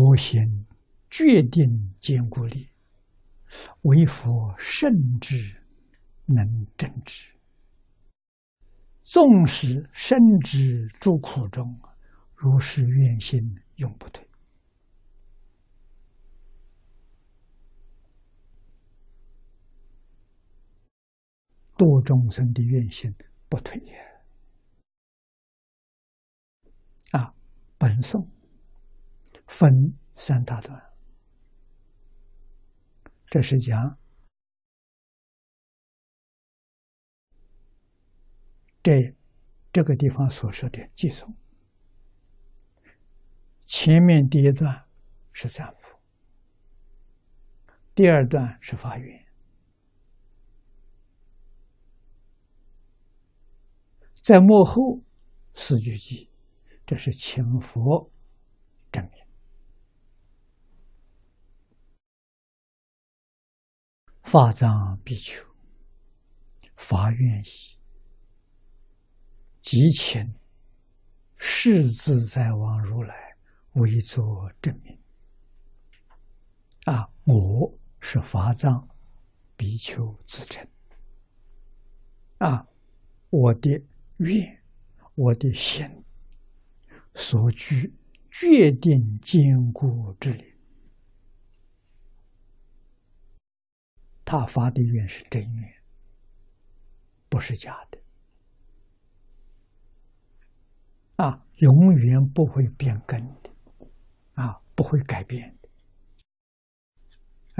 我行决定坚固力，为佛圣智能正之。纵使身之诸苦中，如是愿心永不退。度众生的愿心不退也。啊，本颂分三大段，这是讲这这个地方所说的寄送。前面第一段是赞福，第二段是发愿。在幕后四句偈，这是请佛证明。法藏比丘发愿意，即请世自在王如来为作证明。啊，我是法藏比丘自称。啊，我的。愿我的心所居决定坚固之力，他发的愿是真愿，不是假的，啊，永远不会变更的，啊，不会改变的，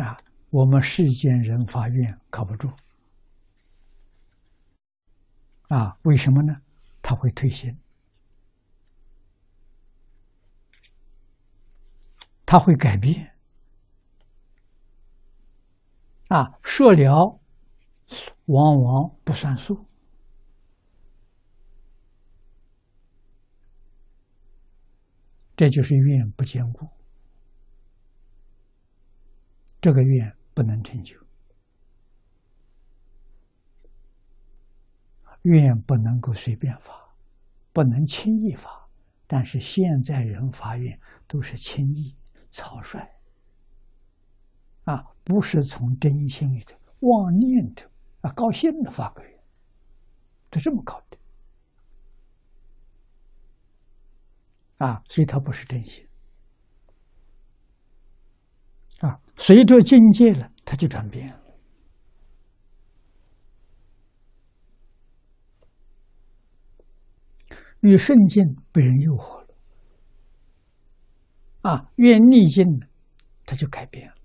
啊，我们世间人发愿靠不住。啊，为什么呢？他会退心，他会改变。啊，说了往往不算数，这就是愿不坚固，这个愿不能成就。愿不能够随便发，不能轻易发。但是现在人发愿都是轻易、草率，啊，不是从真心里头、妄念头啊、高兴的发个愿，就这么搞的，啊，所以他不是真心，啊，随着境界了，他就转变了。与顺境被人诱惑了，啊，越逆境呢，他就改变了，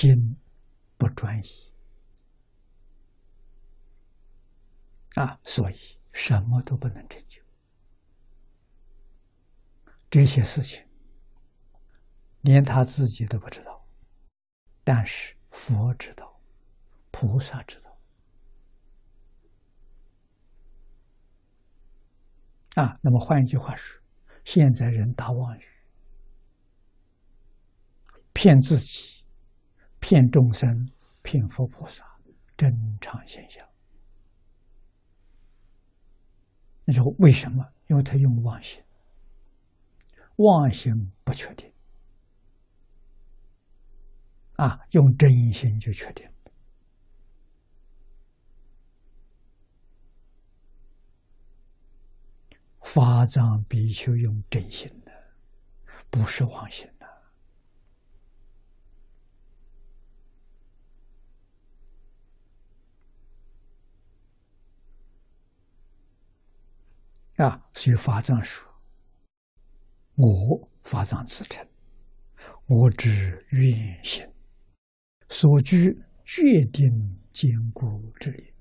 心不专一，啊，所以什么都不能成就。这些事情，连他自己都不知道，但是佛知道，菩萨知道。啊，那么换一句话说，现在人打妄语，骗自己，骗众生，骗佛菩萨，正常现象。你说为什么？因为他用妄心，妄心不确定，啊，用真心就确定。法藏比丘用真心的，不是妄心的啊！所以法藏说：“我法藏自称，我之愿心所居决定坚固之力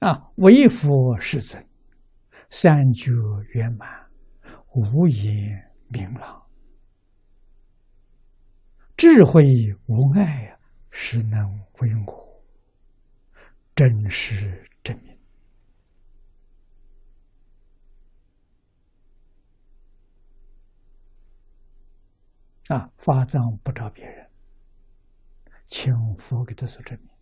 啊！为佛世尊。”三觉圆满，无言明朗，智慧无碍，实能为我，真实证明。啊，发藏不找别人，请佛给他做证明。